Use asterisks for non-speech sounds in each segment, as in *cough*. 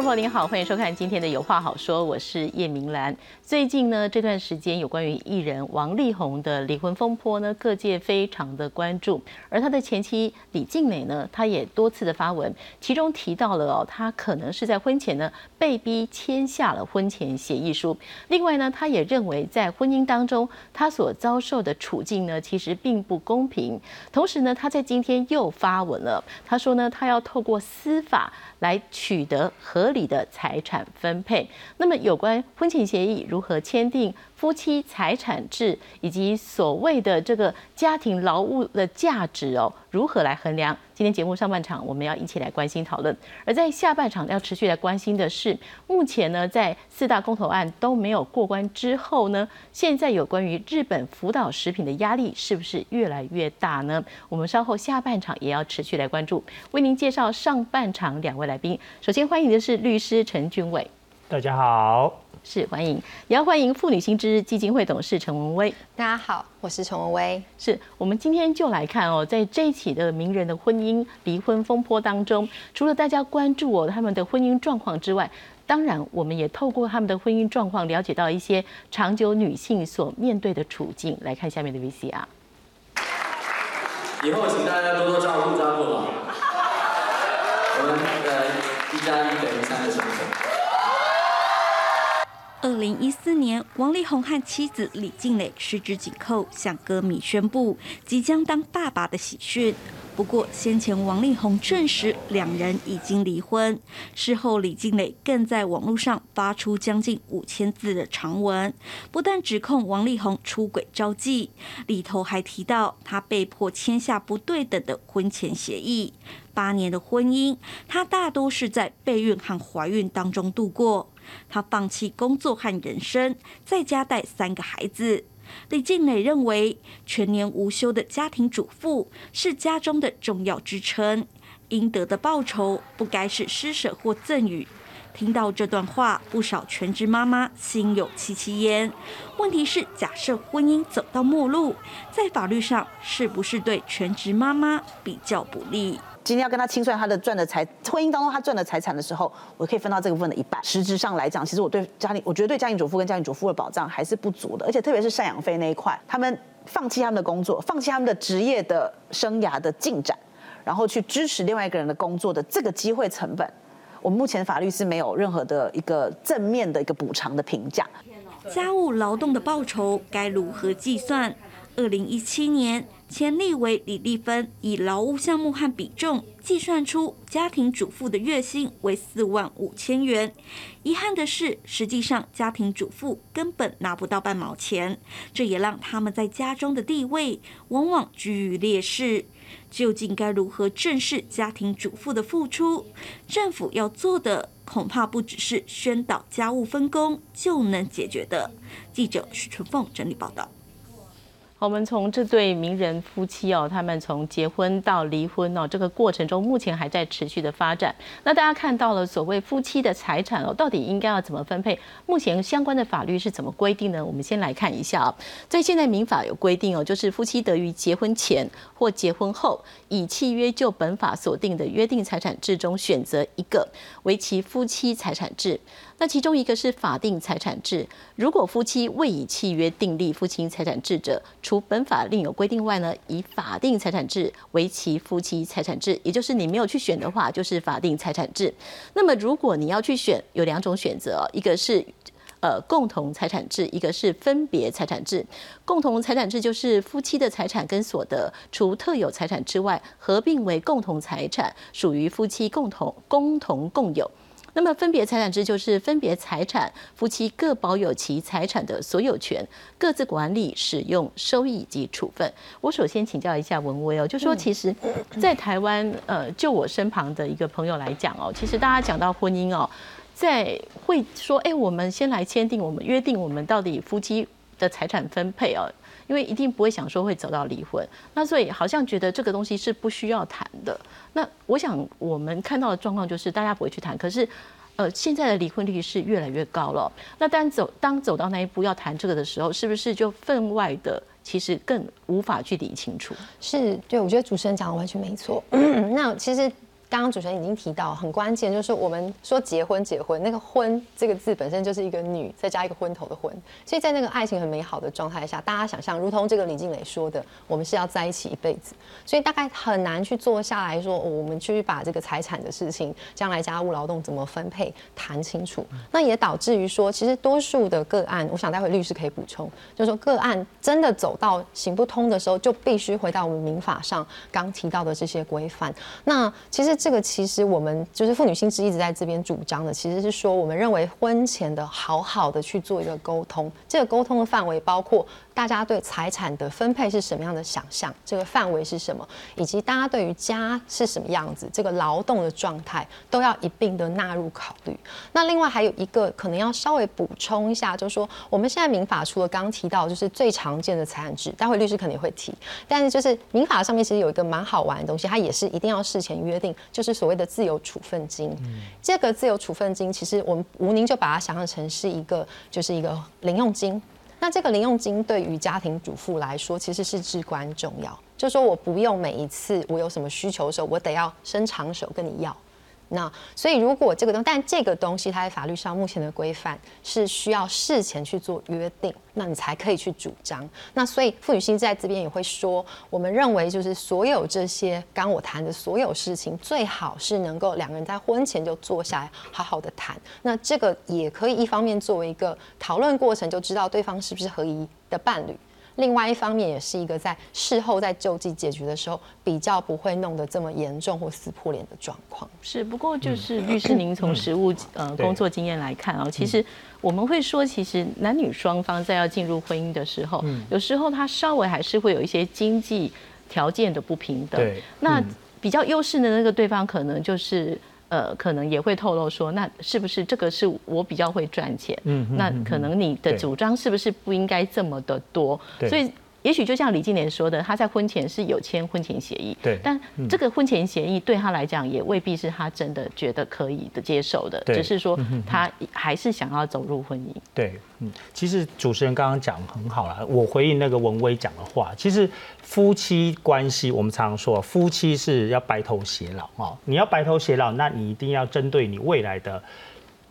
观众朋友您好，欢迎收看今天的有话好说，我是叶明兰。最近呢这段时间有关于艺人王力宏的离婚风波呢，各界非常的关注。而他的前妻李静蕾呢，她也多次的发文，其中提到了哦，她可能是在婚前呢被逼签下了婚前协议书。另外呢，她也认为在婚姻当中她所遭受的处境呢，其实并不公平。同时呢，她在今天又发文了，她说呢，她要透过司法来取得合理的财产分配。那么有关婚前协议如何签订夫妻财产制，以及所谓的这个家庭劳务的价值哦，如何来衡量？今天节目上半场我们要一起来关心讨论，而在下半场要持续来关心的是，目前呢在四大公投案都没有过关之后呢，现在有关于日本福岛食品的压力是不是越来越大呢？我们稍后下半场也要持续来关注，为您介绍上半场两位来宾。首先欢迎的是律师陈俊伟，大家好。是欢迎，也要欢迎妇女新知基金会董事陈文威。大家好，我是陈文威。是我们今天就来看哦，在这一起的名人的婚姻离婚风波当中，除了大家关注哦他们的婚姻状况之外，当然我们也透过他们的婚姻状况了解到一些长久女性所面对的处境。来看下面的 VCR。以后请大家多多照顾照顾我。我们的一家一二零一四年，王力宏和妻子李静蕾十指紧扣，向歌迷宣布即将当爸爸的喜讯。不过，先前王力宏证实两人已经离婚。事后，李静蕾更在网络上发出将近五千字的长文，不但指控王力宏出轨招妓，里头还提到他被迫签下不对等的婚前协议。八年的婚姻，他大多是在备孕和怀孕当中度过。他放弃工作和人生，在家带三个孩子。李静蕾认为，全年无休的家庭主妇是家中的重要支撑，应得的报酬不该是施舍或赠与。听到这段话，不少全职妈妈心有戚戚焉。问题是，假设婚姻走到末路，在法律上是不是对全职妈妈比较不利？今天要跟他清算他的赚的财，婚姻当中他赚的财产的时候，我可以分到这个部分的一半。实质上来讲，其实我对家庭，我觉得对家庭主妇跟家庭主妇的保障还是不足的，而且特别是赡养费那一块，他们放弃他们的工作，放弃他们的职业的生涯的进展，然后去支持另外一个人的工作的这个机会成本，我们目前法律是没有任何的一个正面的一个补偿的评价。家务劳动的报酬该如何计算？二零一七年。前立委李丽芬以劳务项目和比重计算出家庭主妇的月薪为四万五千元。遗憾的是，实际上家庭主妇根本拿不到半毛钱，这也让他们在家中的地位往往居于劣势。究竟该如何正视家庭主妇的付出？政府要做的恐怕不只是宣导家务分工就能解决的。记者许春凤整理报道。我们从这对名人夫妻哦，他们从结婚到离婚哦，这个过程中目前还在持续的发展。那大家看到了所谓夫妻的财产哦，到底应该要怎么分配？目前相关的法律是怎么规定呢？我们先来看一下啊，在现在民法有规定哦，就是夫妻得于结婚前或结婚后，以契约就本法所定的约定财产制中选择一个为其夫妻财产制。那其中一个是法定财产制，如果夫妻未以契约订立夫妻财产制者，除本法另有规定外呢，以法定财产制为其夫妻财产制，也就是你没有去选的话，就是法定财产制。那么如果你要去选，有两种选择，一个是呃共同财产制，一个是分别财产制。共同财产制就是夫妻的财产跟所得，除特有财产之外，合并为共同财产，属于夫妻共同共同共有。那么分别财产制就是分别财产，夫妻各保有其财产的所有权，各自管理、使用、收益及处分。我首先请教一下文威哦，就说其实，在台湾，呃，就我身旁的一个朋友来讲哦，其实大家讲到婚姻哦，在会说，哎，我们先来签订，我们约定，我们到底夫妻的财产分配哦。因为一定不会想说会走到离婚，那所以好像觉得这个东西是不需要谈的。那我想我们看到的状况就是大家不会去谈，可是，呃，现在的离婚率是越来越高了。那当走当走到那一步要谈这个的时候，是不是就分外的其实更无法去理清楚？是对，我觉得主持人讲的完全没错。*clears throat* 那其实。刚刚主持人已经提到很关键，就是我们说结婚结婚，那个婚这个字本身就是一个女，再加一个昏头的昏，所以在那个爱情很美好的状态下，大家想象，如同这个李静蕾说的，我们是要在一起一辈子，所以大概很难去坐下来说，我们去把这个财产的事情，将来家务劳动怎么分配谈清楚。那也导致于说，其实多数的个案，我想待会律师可以补充，就是说个案真的走到行不通的时候，就必须回到我们民法上刚提到的这些规范。那其实这个其实我们就是妇女心知一直在这边主张的，其实是说我们认为婚前的好好的去做一个沟通，这个沟通的范围包括大家对财产的分配是什么样的想象，这个范围是什么，以及大家对于家是什么样子，这个劳动的状态都要一并的纳入考虑。那另外还有一个可能要稍微补充一下，就是说我们现在民法除了刚刚提到就是最常见的财产制，待会律师肯定会提，但是就是民法上面其实有一个蛮好玩的东西，它也是一定要事前约定，就是所谓的自由处分金。这个自由处分金，其实我们吴宁就把它想象成是一个，就是一个零用金。那这个零用金对于家庭主妇来说，其实是至关重要。就说我不用每一次我有什么需求的时候，我得要伸长手跟你要。那所以如果这个东，但这个东西它在法律上目前的规范是需要事前去做约定，那你才可以去主张。那所以傅女心在这边也会说，我们认为就是所有这些刚我谈的所有事情，最好是能够两个人在婚前就坐下来好好的谈。那这个也可以一方面作为一个讨论过程，就知道对方是不是合宜的伴侣。另外一方面，也是一个在事后在救济解决的时候，比较不会弄得这么严重或撕破脸的状况。是，不过就是律师，您从实务呃工作经验来看啊，其实我们会说，其实男女双方在要进入婚姻的时候，有时候他稍微还是会有一些经济条件的不平等。对，那比较优势的那个对方，可能就是。呃，可能也会透露说，那是不是这个是我比较会赚钱？嗯，那可能你的主张是不是不应该这么的多？所以。也许就像李金莲说的，他在婚前是有签婚前协议，对，但这个婚前协议对他来讲也未必是他真的觉得可以的接受的，只是说他还是想要走入婚姻。对，嗯，其实主持人刚刚讲很好了，我回应那个文威讲的话，其实夫妻关系我们常常说，夫妻是要白头偕老啊，你要白头偕老，那你一定要针对你未来的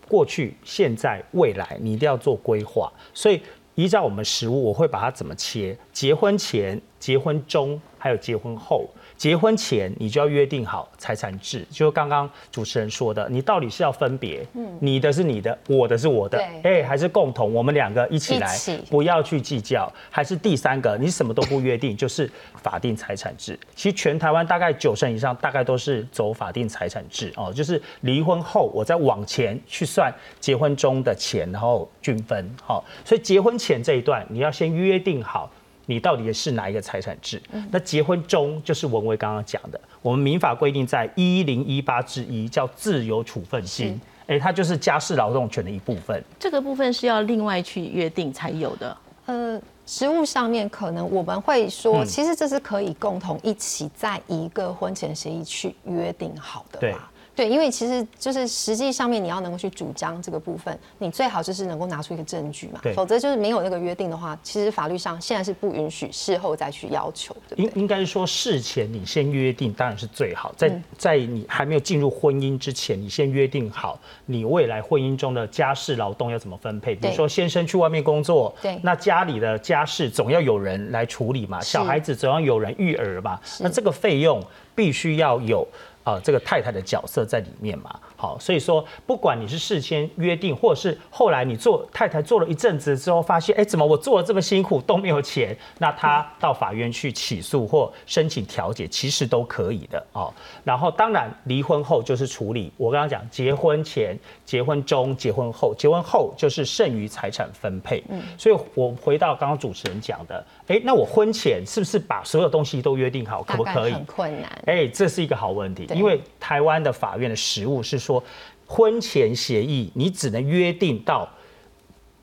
过去、现在、未来，你一定要做规划，所以。依照我们食物，我会把它怎么切？结婚前、结婚中，还有结婚后。结婚前你就要约定好财产制，就刚刚主持人说的，你到底是要分别，嗯，你的是你的，我的是我的，哎，还是共同，我们两个一起来，不要去计较，还是第三个，你什么都不约定，就是法定财产制。其实全台湾大概九成以上，大概都是走法定财产制哦，就是离婚后我再往前去算结婚中的钱，然后均分，好，所以结婚前这一段你要先约定好。你到底是哪一个财产制？那结婚中就是文威刚刚讲的，我们民法规定在一零一八之一叫自由处分金，哎，它就是家事劳动权的一部分。这个部分是要另外去约定才有的。呃，实物上面可能我们会说，其实这是可以共同一起在一个婚前协议去约定好的吧。对，因为其实就是实际上面你要能够去主张这个部分，你最好就是能够拿出一个证据嘛，否则就是没有那个约定的话，其实法律上现在是不允许事后再去要求的。应应该是说事前你先约定当然是最好，在在你还没有进入婚姻之前，你先约定好你未来婚姻中的家事劳动要怎么分配，比如说先生去外面工作，对，那家里的家事总要有人来处理嘛，小孩子总要有人育儿嘛，那这个费用必须要有。啊，这个太太的角色在里面嘛，好，所以说不管你是事先约定，或者是后来你做太太做了一阵子之后，发现哎，怎么我做了这么辛苦都没有钱，那他到法院去起诉或申请调解，其实都可以的哦。然后当然离婚后就是处理，我刚刚讲结婚前、结婚中、结婚后，结婚后就是剩余财产分配。嗯，所以我回到刚刚主持人讲的。哎，那我婚前是不是把所有东西都约定好，可不可以？很困难。哎，这是一个好问题，因为台湾的法院的实务是说，婚前协议你只能约定到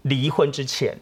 离婚之前。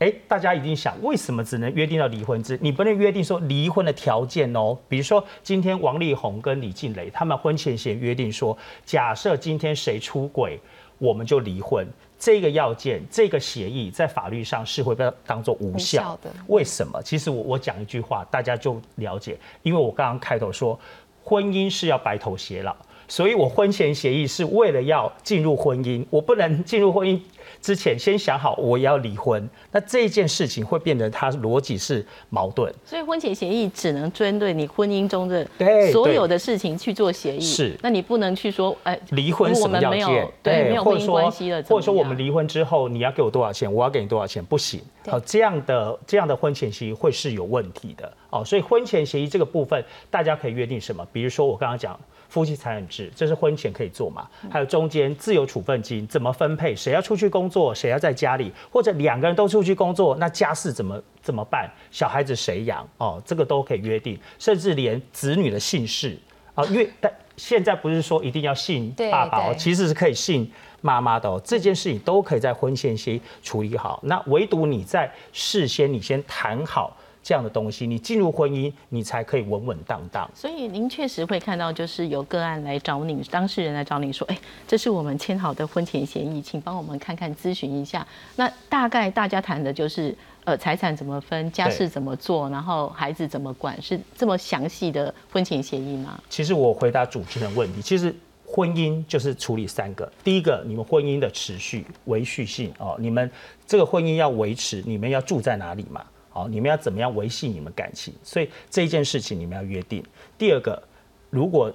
哎，大家一定想，为什么只能约定到离婚之？你不能约定说离婚的条件哦。比如说，今天王力宏跟李静蕾他们婚前先约定说，假设今天谁出轨，我们就离婚。这个要件，这个协议在法律上是会被当做无效的。为什么？其实我我讲一句话，大家就了解。因为我刚刚开头说，婚姻是要白头偕老，所以我婚前协议是为了要进入婚姻，我不能进入婚姻之前先想好我要离婚，那这件事情会变得它逻辑是矛盾。所以婚前协议只能针对你婚姻中的对所有的事情去做协议，是那你不能去说，哎，离婚什么要件？对没有婚姻关系了，或者说我们离婚之后你要给我多少钱，我要给你多少钱，不行。好，这样的这样的婚前协议会是有问题的哦。所以婚前协议这个部分，大家可以约定什么？比如说我刚刚讲夫妻财产制，这是婚前可以做嘛？还有中间自由处分金怎么分配？谁要出去工作，谁要在家里，或者两个人都出去工作，那家事怎么怎么办？小孩子谁养？哦，这个都可以约定，甚至连子女的姓氏啊，因为但现在不是说一定要姓爸爸哦，其实是可以姓妈妈的哦。这件事情都可以在婚前协议处理好。那唯独你在事先你先谈好这样的东西，你进入婚姻，你才可以稳稳当当。所以您确实会看到，就是有个案来找你，当事人来找你说，哎，这是我们签好的婚前协议，请帮我们看看咨询一下。那大概大家谈的就是，呃，财产怎么分，家事怎么做，然后孩子怎么管，是这么详细的婚前协议吗？其实我回答主持人问题，其实婚姻就是处理三个，第一个你们婚姻的持续维续性哦，你们这个婚姻要维持，你们要住在哪里嘛？好，你们要怎么样维系你们感情？所以这一件事情你们要约定。第二个，如果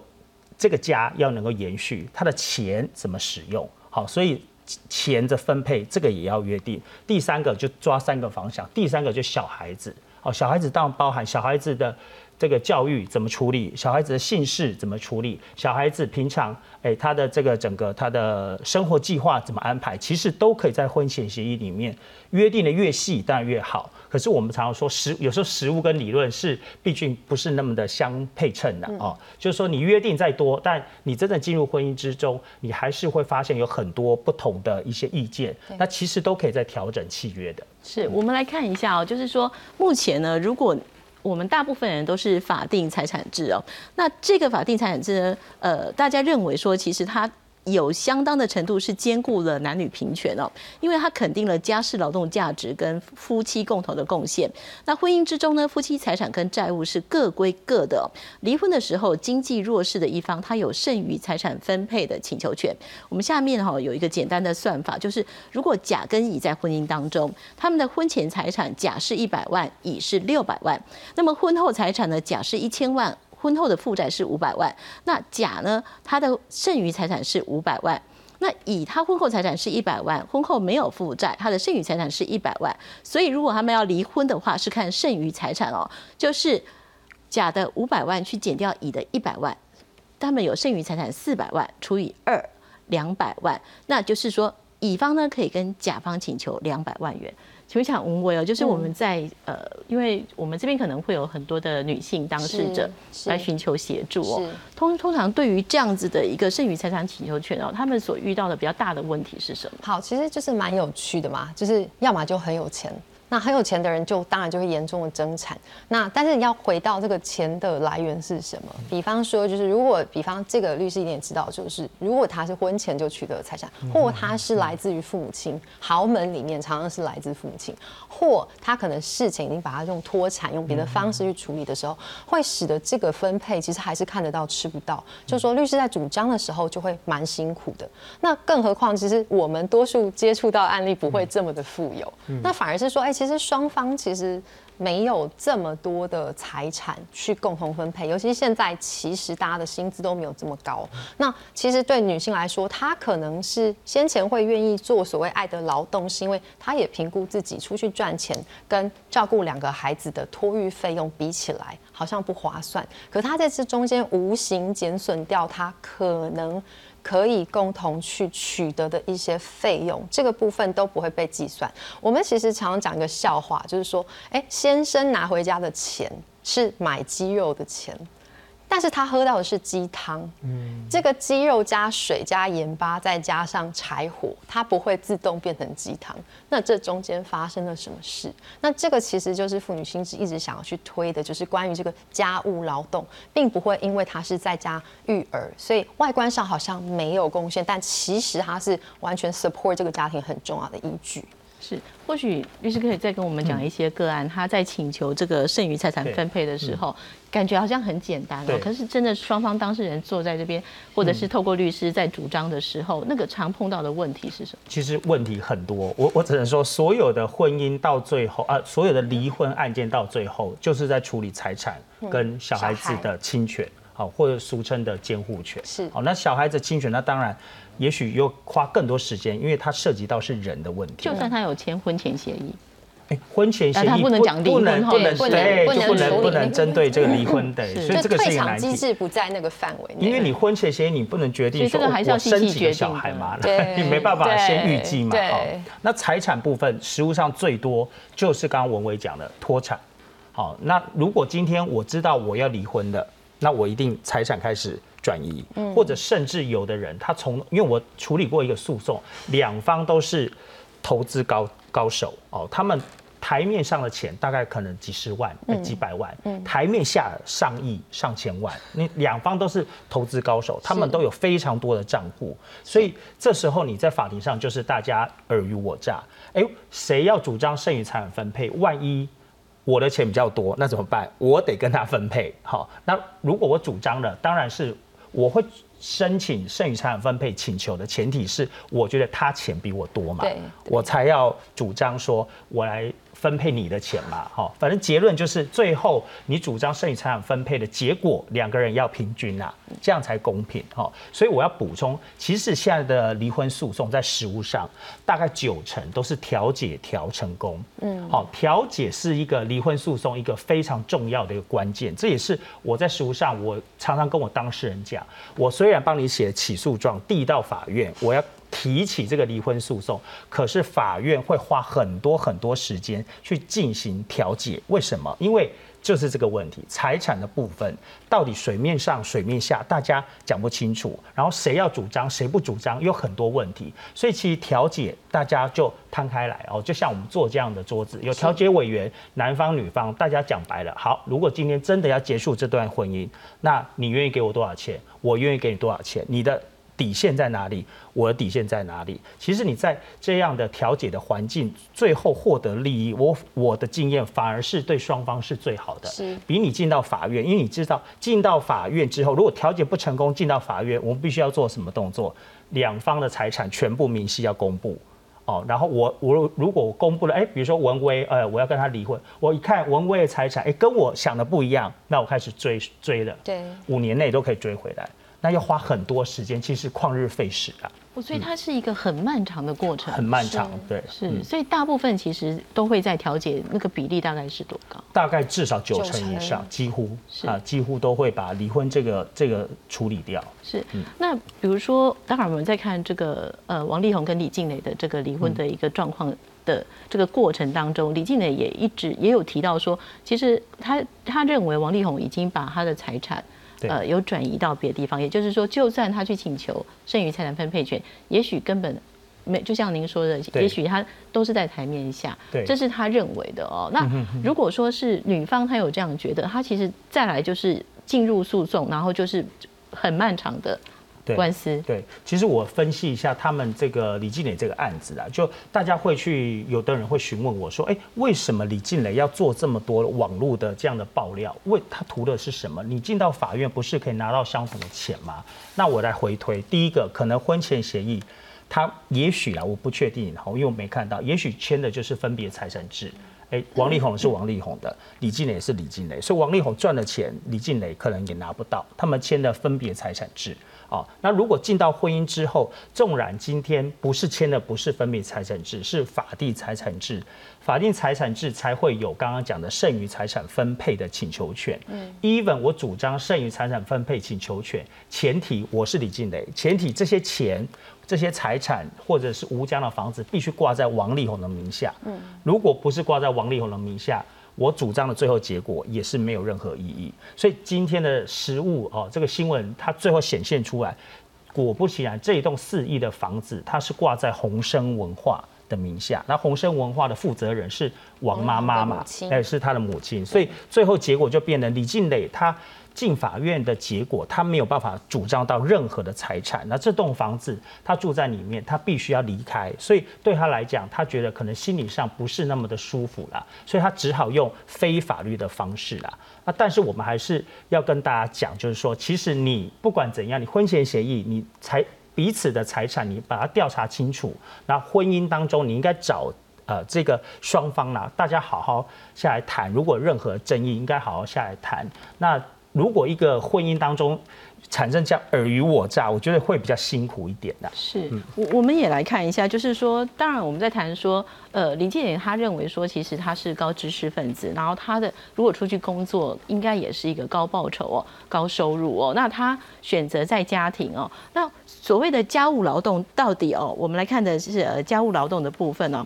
这个家要能够延续，他的钱怎么使用？好，所以钱的分配这个也要约定。第三个就抓三个方向，第三个就小孩子。好，小孩子当然包含小孩子的这个教育怎么处理，小孩子的姓氏怎么处理，小孩子平常哎他的这个整个他的生活计划怎么安排，其实都可以在婚前协议里面约定的越细当然越好。可是我们常常说实有时候实物跟理论是毕竟不是那么的相配称的哦，就是说你约定再多，但你真的进入婚姻之中，你还是会发现有很多不同的一些意见，那其实都可以在调整契约的。是我们来看一下哦，就是说目前呢，如果我们大部分人都是法定财产制哦，那这个法定财产制呢，呃，大家认为说其实它。有相当的程度是兼顾了男女平权哦，因为它肯定了家事劳动价值跟夫妻共同的贡献。那婚姻之中呢，夫妻财产跟债务是各归各的、离婚的时候，经济弱势的一方他有剩余财产分配的请求权。我们下面哈有一个简单的算法，就是如果甲跟乙在婚姻当中，他们的婚前财产甲是一百万，乙是六百万，那么婚后财产呢，甲是一千万。婚后的负债是五百万，那甲呢？他的剩余财产是五百万。那乙他婚后财产是一百万，婚后没有负债，他的剩余财产是一百万。所以如果他们要离婚的话，是看剩余财产哦，就是甲的五百万去减掉乙的一百万，他们有剩余财产四百万除以二，两百万，那就是说乙方呢可以跟甲方请求两百万元。请问一下吴威哦，就是我们在、呃，因为我们这边可能会有很多的女性当事者是来寻求协助哦。通通常对于这样子的一个剩余财产请求权哦，他们所遇到的比较大的问题是什么？好，其实就是蛮有趣的嘛，就是要么就很有钱。那很有钱的人就当然就会严重的争产。那但是你要回到这个钱的来源是什么？比方说，就是如果比方这个律师一定也知道，就是如果他是婚前就取得财产，或他是来自于父母亲，豪门里面常常是来自父母亲，或他可能事情已经把它用脱产，用别的方式去处理的时候，会使得这个分配其实还是看得到吃不到。就是说律师在主张的时候就会蛮辛苦的。那更何况，其实我们多数接触到案例不会这么的富有，那反而是说，哎、其实双方其实没有这么多的财产去共同分配，尤其现在其实大家的薪资都没有这么高。那其实对女性来说，她可能是先前会愿意做所谓爱的劳动，是因为她也评估自己出去赚钱跟照顾两个孩子的托育费用比起来，好像不划算。可她在这中间无形减损掉她可能。可以共同去取得的一些费用，这个部分都不会被计算。我们其实常常讲一个笑话，就是说，哎，先生拿回家的钱是买鸡肉的钱，但是他喝到的是鸡汤。嗯，这个鸡肉加水加盐巴，再加上柴火，它不会自动变成鸡汤。那这中间发生了什么事？那这个其实就是妇女心智一直想要去推的，就是关于这个家务劳动，并不会因为他是在家育儿，所以外观上好像没有贡献，但其实它是完全 support 这个家庭很重要的依据。是，或许律师可以再跟我们讲一些个案，他在请求这个剩余财产分配的时候，感觉好像很简单哦对，可是真的双方当事人坐在这边，或者是透过律师在主张的时候，那个常碰到的问题是什么？其实问题很多，我我只能说，所有的婚姻到最后啊，所有的离婚案件到最后，就是在处理财产跟小孩子的侵权，好，或者俗称的监护权。是好，那小孩子侵权，那当然，也许又花更多时间，因为它涉及到是人的问题。就算他有签婚前协议，哎，婚前协议不能讲离不能婚哈不能对对，就不不能能不能处理那个针对这个离婚的，所以这个是一个难题。制不在那个范围内。因为你婚前协议，你不能决定说所以这个还是要我生几个小孩嘛，对 *laughs* 你没办法先预对计嘛。好，那财产部分，实务上最多就是刚刚文伟讲的脱产。好，那如果今天我知道我要离婚的，那我一定财产开始转移，或者甚至有的人他从，因为我处理过一个诉讼，两方都是投资高高手哦，他们台面上的钱大概可能几十万、呃几百万，台面下上亿、上千万，你两方都是投资高手，他们都有非常多的账户，所以这时候你在法庭上就是大家尔虞我诈，哎，谁要主张剩余财产分配？万一我的钱比较多，那怎么办？我得跟他分配。好，那如果我主张了，当然是我会申请剩余财产分配请求的前提是，我觉得他钱比我多嘛。我才要主张说我来分配你的钱嘛。好，反正结论就是最后你主张剩余财产分配的结果，两个人要平均啊，这样才公平。好，所以我要补充，其实现在的离婚诉讼在实务上大概九成都是调解调成功。嗯，好，调解是一个离婚诉讼一个非常重要的一个关键，这也是我在实务上我常常跟我当事人讲，我虽然帮你写起诉状递到法院，我要。提起这个离婚诉讼，可是法院会花很多很多时间去进行调解。为什么？因为就是这个问题，财产的部分到底水面上、水面下，大家讲不清楚，然后谁要主张，谁不主张，有很多问题。所以其实调解大家就摊开来哦，就像我们做这样的桌子，有调解委员，男方女方，大家讲白了。好，如果今天真的要结束这段婚姻，那你愿意给我多少钱？我愿意给你多少钱？你的底线在哪里？我的底线在哪里？其实你在这样的调解的环境，最后获得利益，我我的经验反而是对双方是最好的，是比你进到法院，因为你知道进到法院之后，如果调解不成功，进到法院，我们必须要做什么动作？两方的财产全部明细要公布。哦，然后我我如果我公布了，哎，比如说文威，呃，我要跟他离婚，我一看文威的财产，哎，跟我想的不一样，那我开始追追了，对五年内都可以追回来，那要花很多时间，其实旷日费时啊，哦所以它是一个很漫长的过程，很漫长，对，是，嗯。所以大部分其实都会在调解，那个比例大概是多高？大概至少九成以上，成。几乎是。啊，几乎都会把离婚这个这个处理掉。是，嗯。那比如说，待会儿我们再看这个呃王力宏跟李静蕾的这个离婚的一个状况的这个过程当中，李静蕾也一直也有提到说，其实他他认为王力宏已经把他的财产。对。呃，有转移到别的地方，也就是说，就算他去请求剩余财产分配权，也许根本没，就像您说的，也许他都是在台面下，这是他认为的哦。那如果说是女方她有这样觉得，她其实再来就是进入诉讼，然后就是很漫长的对官司。对，其实我分析一下他们这个李静蕾这个案子啊，就大家会去，有的人会询问我说，哎，为什么李静蕾要做这么多网络的这样的爆料？为他图的是什么？你进到法院不是可以拿到相同的钱吗？那我来回推，第一个可能婚前协议，他也许啊，我不确定，好，因为我没看到，也许签的就是分别财产制。哎，王力宏是王力宏的，李静蕾也是李静蕾，所以王力宏赚了钱，李静蕾可能也拿不到。他们签的分别财产制，哦，那如果进到婚姻之后，纵然今天不是签的不是分别财产制，是法定财产制，法定财产制才会有刚刚讲的剩余财产分配的请求权。嗯，even 我主张剩余财产分配请求权，前提我是李静蕾，前提这些钱。这些财产或者是吴江的房子必须挂在王力宏的名下。嗯，如果不是挂在王力宏的名下，我主张的最后结果也是没有任何意义。所以今天的实物哦，这个新闻它最后显现出来，果不其然，这一栋四亿的房子它是挂在宏生文化的名下。那宏生文化的负责人是王妈妈嘛哎，是他的母亲。所以最后结果就变成李静蕾她。进法院的结果，他没有办法主张到任何的财产。那这栋房子他住在里面，他必须要离开，所以对他来讲，他觉得可能心理上不是那么的舒服啦，所以他只好用非法律的方式啦。那但是我们还是要跟大家讲，就是说，其实你不管怎样，你婚前协议，你财彼此的财产，你把它调查清楚。那婚姻当中，你应该找。呃，这个双方呢，大家好好下来谈。如果任何争议，应该好好下来谈。那如果一个婚姻当中产生这样尔虞我诈，我觉得会比较辛苦一点的。是，我我们也来看一下，就是说，当然我们在谈说，呃，林建言他认为说，其实他是高知识分子，然后他的如果出去工作，应该也是一个高报酬哦、高收入哦。那他选择在家庭哦，那所谓的家务劳动到底哦，我们来看的是呃家务劳动的部分哦。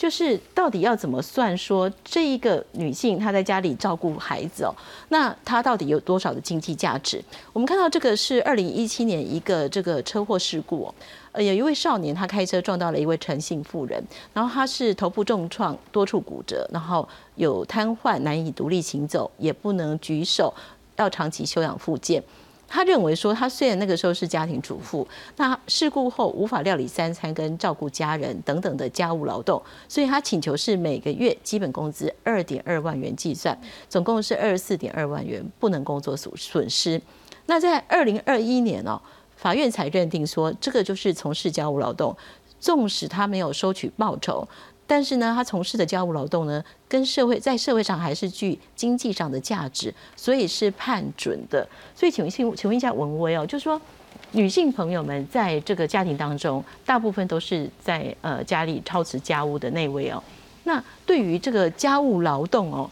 就是到底要怎么算？说这一个女性她在家里照顾孩子哦，那她到底有多少的经济价值？我们看到这个是二零一七年一个这个车祸事故，呃，有一位少年他开车撞到了一位陈姓妇人，然后他是头部重创，多处骨折，然后有瘫痪，难以独立行走，也不能举手，要长期休养复健。他认为说，他虽然那个时候是家庭主妇，那事故后无法料理三餐跟照顾家人等等的家务劳动，所以他请求是每个月基本工资二点二万元计算，总共是二十四点二万元，不能工作损损失。那在二零二一年哦，法院才认定说，这个就是从事家务劳动，纵使他没有收取报酬。但是呢，他从事的家务劳动呢，跟社会在社会上还是具经济上的价值，所以是判准的。所以，请问，请请问一下文威哦，就是说，女性朋友们在这个家庭当中，大部分都是在呃家里操持家务的那位哦。那对于这个家务劳动哦，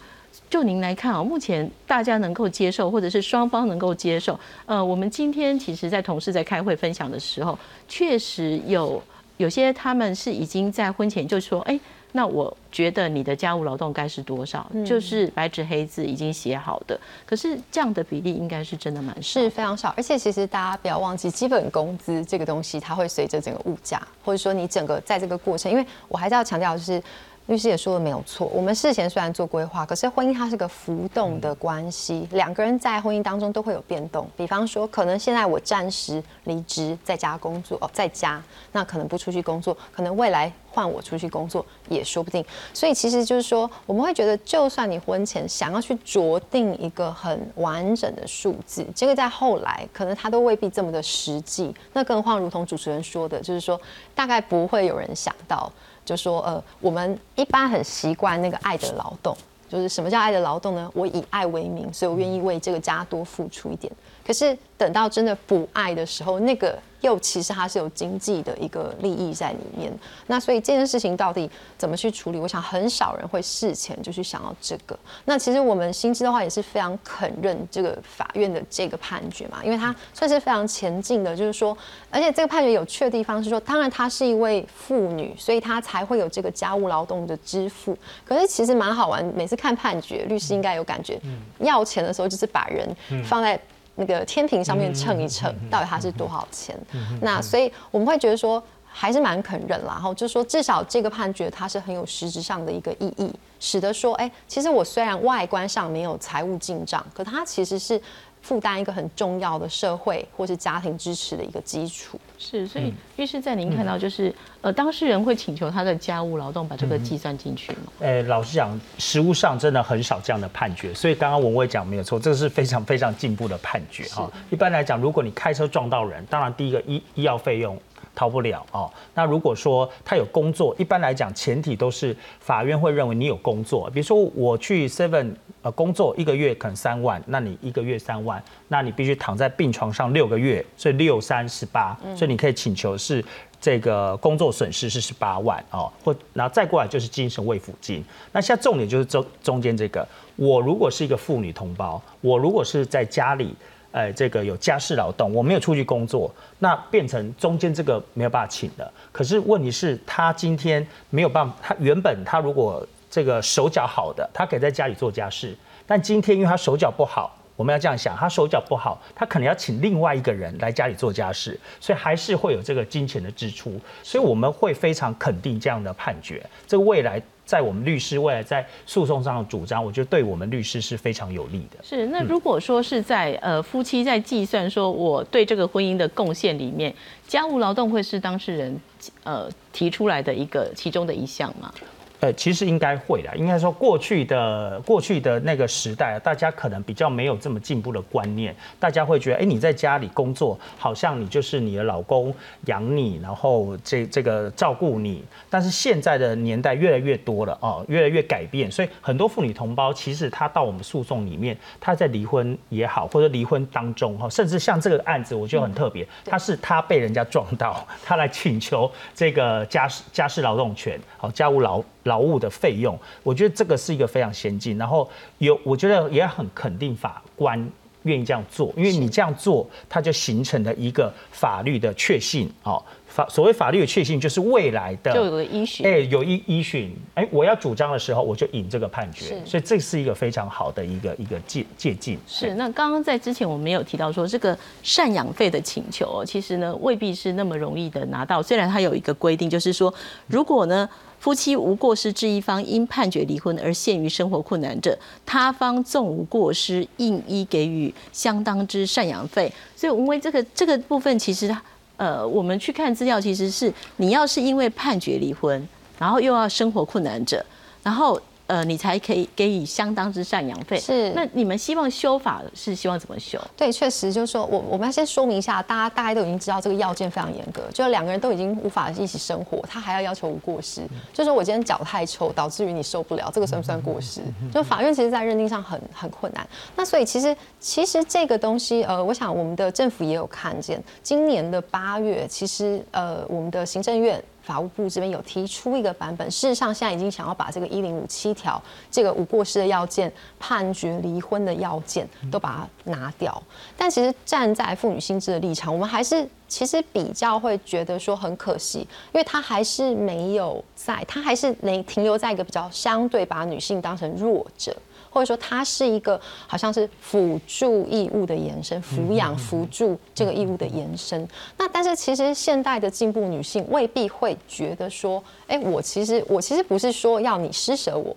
就您来看哦，目前大家能够接受，或者是双方能够接受？呃，我们今天其实，在同事在开会分享的时候，确实有。有些他们是已经在婚前就说，哎，那我觉得你的家务劳动该是多少，就是白纸黑字已经写好的。可是这样的比例应该是真的蛮少，是非常少。而且其实大家不要忘记，基本工资这个东西，它会随着整个物价，或者说你整个在这个过程，因为我还是要强调就是。律师也说的没有错，我们事前虽然做规划，可是婚姻它是个浮动的关系，两个人在婚姻当中都会有变动。比方说，可能现在我暂时离职在家工作哦，在家，那可能不出去工作，可能未来换我出去工作也说不定。所以其实就是说，我们会觉得，就算你婚前想要去酌定一个很完整的数字，这个在后来可能它都未必这么的实际。那更何况，如同主持人说的，就是说大概不会有人想到。就说呃，我们一般很习惯那个爱的劳动，就是什么叫爱的劳动呢？我以爱为名，所以我愿意为这个家多付出一点。可是等到真的不爱的时候，那个。又其实它是有经济的一个利益在里面，那所以这件事情到底怎么去处理？我想很少人会事前就去想到这个。那其实我们新知的话也是非常肯认这个法院的这个判决嘛，因为它算是非常前进的，就是说，而且这个判决有趣的地方是说，当然她是一位妇女，所以她才会有这个家务劳动的支付。可是其实蛮好玩，每次看判决，律师应该有感觉，要钱的时候就是把人放在。那个天平上面称一称，到底它是多少钱？那所以我们会觉得说，还是蛮肯认啦。然后就说，至少这个判决它是很有实质上的一个意义，使得说，哎，其实我虽然外观上没有财务进账，可它其实是。负担一个很重要的社会或是家庭支持的一个基础是，所以律师在您看到就是呃，当事人会请求他的家务劳动把这个计算进去吗？诶，老实讲，实务上真的很少这样的判决，所以刚刚文蔚讲没有错，这是非常非常进步的判决哈。一般来讲，如果你开车撞到人，当然第一个医医药费用。逃不了哦。那如果说他有工作，一般来讲前提都是法院会认为你有工作。比如说我去 Seven 呃工作一个月可能三万，那你一个月三万，那你必须躺在病床上六个月，所以六三十八，所以你可以请求是这个工作损失是十八万哦，或然后再过来就是精神慰抚金。那现在重点就是中中间这个，我如果是一个妇女同胞，我如果是在家里。哎，这个有家事劳动，我没有出去工作，那变成中间这个没有办法请的。可是问题是，他今天没有办法，他原本他如果这个手脚好的，他可以在家里做家事，但今天因为他手脚不好，我们要这样想，他手脚不好，他可能要请另外一个人来家里做家事，所以还是会有这个金钱的支出。所以我们会非常肯定这样的判决。这个未来在我们律师未来在诉讼上的主张，我觉得对我们律师是非常有利的。是，那如果说是在呃夫妻在计算说我对这个婚姻的贡献里面，家务劳动会是当事人呃提出来的一个其中的一项吗？呃，其实应该会的。应该说，过去的过去的那个时代，大家可能比较没有这么进步的观念。大家会觉得，哎，你在家里工作，好像你就是你的老公养你，然后这这个照顾你。但是现在的年代越来越多了哦，越来越改变。所以很多妇女同胞，其实她到我们诉讼里面，她在离婚也好，或者离婚当中哈，甚至像这个案子，我觉得很特别，她是她被人家撞到，她来请求这个家事家事劳动权，好家务劳。劳务的费用，我觉得这个是一个非常先进，然后有我觉得也很肯定法官愿意这样做，因为你这样做，它就形成了一个法律的确信哦。法所谓法律的确信，就是未来的就有个依循，哎，有依依循，哎，我要主张的时候，我就引这个判决，所以这是一个非常好的一个一个借借鉴。是，那刚刚在之前我们有提到说，这个赡养费的请求，其实呢未必是那么容易的拿到，虽然它有一个规定，就是说如果呢。夫妻无过失之一方因判决离婚而陷于生活困难者，他方纵无过失，应依给予相当之赡养费。所以，因为这个这个部分，其实呃，我们去看资料，其实是你要是因为判决离婚，然后又要生活困难者，然后。呃，你才可以给予相当之赡养费。是，那你们希望修法是希望怎么修？对，确实就是说我我们要先说明一下，大家大概都已经知道这个要件非常严格，就是两个人都已经无法一起生活，他还要要求无过失，就是我今天脚太臭导致于你受不了，这个算不算过失？就法院其实在认定上很很困难。那所以其实其实这个东西，呃，我想我们的政府也有看见，今年的八月，其实呃我们的行政院。法务部这边有提出一个版本，事实上现在已经想要把这个一零五七条这个无过失的要件判决离婚的要件都把它拿掉。但其实站在妇女心智的立场，我们还是其实比较会觉得说很可惜，因为他还是没有在，他还是能停留在一个比较相对把女性当成弱者。或者说，它是一个好像是辅助义务的延伸，抚养辅助这个义务的延伸。那但是其实现代的进步女性未必会觉得说，哎，我其实我其实不是说要你施舍我。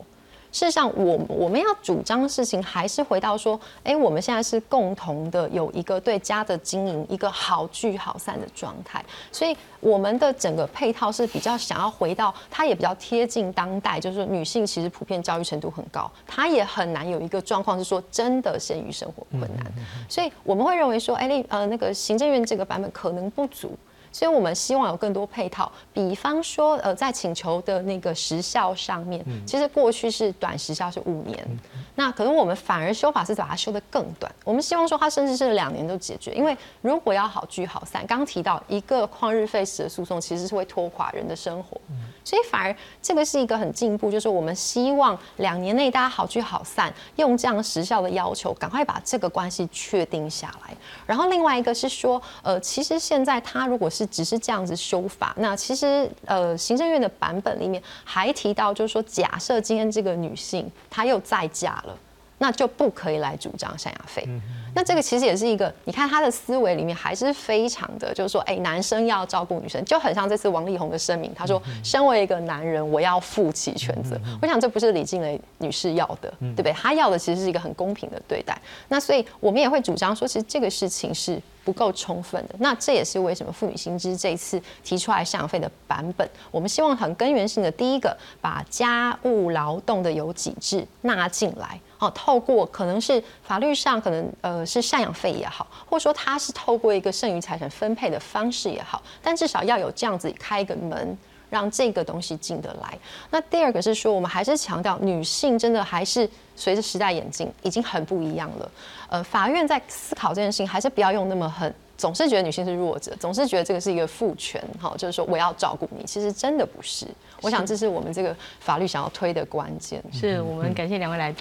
事实上，我我们要主张的事情还是回到说，哎，我们现在是共同的有一个对家的经营，一个好聚好散的状态。所以，我们的整个配套是比较想要回到，它也比较贴近当代，就是女性其实普遍教育程度很高，她也很难有一个状况是说真的陷于生活困难。所以，我们会认为说，哎，那呃那个行政院这个版本可能不足。所以我们希望有更多配套，比方说，呃，在请求的那个时效上面，其实过去是短时效是五年，那可能我们反而修法是把它修得更短。我们希望说它甚至是两年都解决，因为如果要好聚好散，刚刚提到一个旷日费时的诉讼，其实是会拖垮人的生活，所以反而这个是一个很进步，就是我们希望两年内大家好聚好散，用这样时效的要求，赶快把这个关系确定下来。然后另外一个是说，呃，其实现在他如果是只是这样子修法，那其实呃，行政院的版本里面还提到，就是说，假设今天这个女性她又再嫁了。那就不可以来主张赡养费。那这个其实也是一个，你看他的思维里面还是非常的，就是说，哎，男生要照顾女生，就很像这次王力宏的声明，他说，身为一个男人，我要负起全责。我想这不是李静蕾女士要的，对不对？她要的其实是一个很公平的对待。那所以我们也会主张说，其实这个事情是不够充分的。那这也是为什么妇女新知这一次提出来赡养费的版本，我们希望很根源性的，第一个把家务劳动的有几制纳进来。哦，透过可能是法律上可能呃是赡养费也好，或者说他是透过一个剩余财产分配的方式也好，但至少要有这样子开一个门，让这个东西进得来。那第二个是说，我们还是强调女性真的还是随着时代演进已经很不一样了。呃，法院在思考这件事情，还是不要用那么很。总是觉得女性是弱者，总是觉得这个是一个父权，哈，就是说我要照顾你，其实真的不是。我想这是我们这个法律想要推的关键。是我们感谢两位来宾。